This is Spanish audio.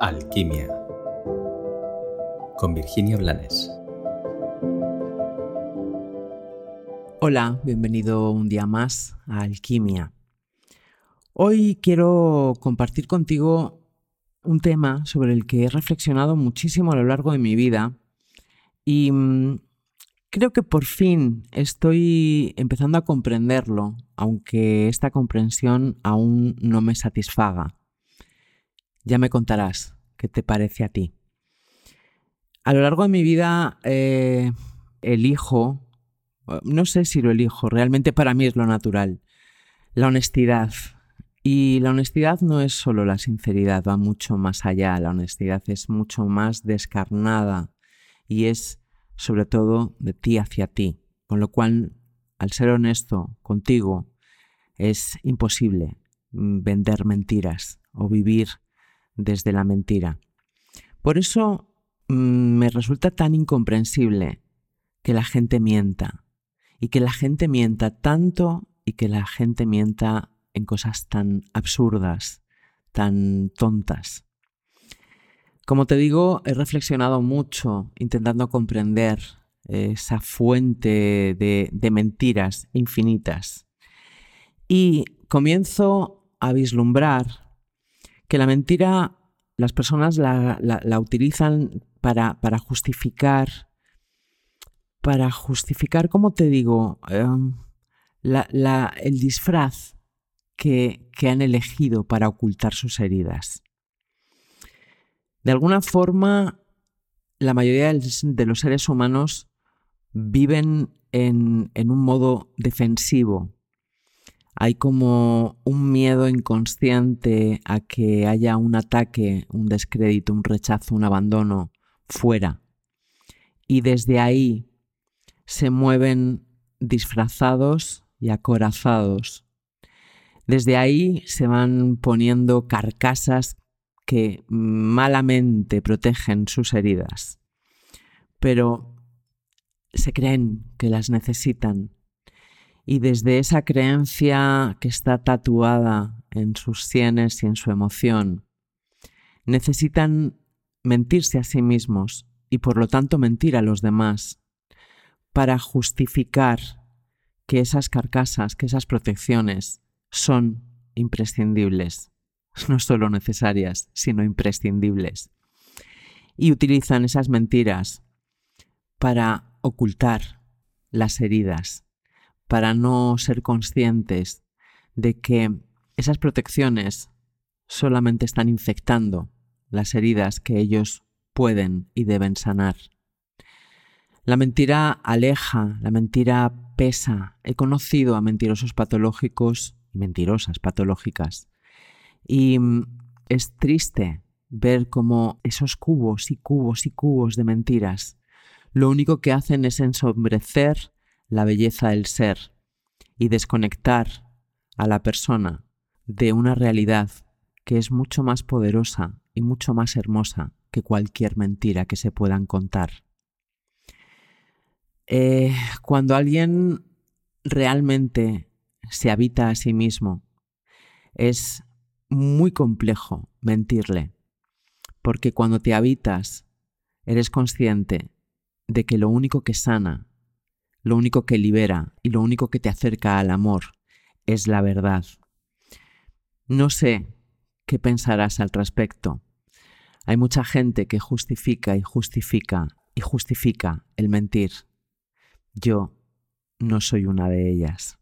Alquimia con Virginia Blanes. Hola, bienvenido un día más a Alquimia. Hoy quiero compartir contigo un tema sobre el que he reflexionado muchísimo a lo largo de mi vida y mm, creo que por fin estoy empezando a comprenderlo, aunque esta comprensión aún no me satisfaga. Ya me contarás qué te parece a ti. A lo largo de mi vida eh, elijo, no sé si lo elijo, realmente para mí es lo natural, la honestidad. Y la honestidad no es solo la sinceridad, va mucho más allá. La honestidad es mucho más descarnada y es sobre todo de ti hacia ti. Con lo cual, al ser honesto contigo, es imposible mm, vender mentiras o vivir desde la mentira. Por eso mm, me resulta tan incomprensible que la gente mienta y que la gente mienta tanto y que la gente mienta en cosas tan absurdas, tan tontas. Como te digo, he reflexionado mucho intentando comprender esa fuente de, de mentiras infinitas y comienzo a vislumbrar que la mentira las personas la, utilizan para, para, justificar, para justificar, ¿cómo te digo? Em, el disfraz que, que han elegido para ocultar sus heridas. De alguna forma, la mayoría de los seres humanos viven en, en un modo defensivo, hay como un miedo inconsciente a que haya un ataque, un descrédito, un rechazo, un abandono fuera. Y desde ahí se mueven disfrazados y acorazados. Desde ahí se van poniendo carcasas que malamente protegen sus heridas, pero se creen que las necesitan y desde esa creencia que está tatuada en sus sienes y en su emoción, necesitan mentirse a sí mismos y por lo tanto mentir a los demás para justificar que esas carcasas, que esas protecciones son imprescindibles, no solo necesarias, sino imprescindibles. Y utilizan esas mentiras para ocultar las heridas para no ser conscientes de que esas protecciones solamente están infectando las heridas que ellos pueden y deben sanar. La mentira aleja, la mentira pesa. He conocido a mentirosos patológicos y mentirosas patológicas. Y mm, es triste ver cómo esos cubos y cubos y cubos de mentiras lo único que hacen es ensombrecer la belleza del ser y desconectar a la persona de una realidad que es mucho más poderosa y mucho más hermosa que cualquier mentira que se puedan contar. Eh, cuando alguien realmente se habita a sí mismo, es muy complejo mentirle, porque cuando te habitas, eres consciente de que lo único que sana lo único que libera y lo único que te acerca al amor es la verdad. No sé qué pensarás al respecto. Hay mucha gente que justifica y justifica y justifica el mentir. Yo no soy una de ellas.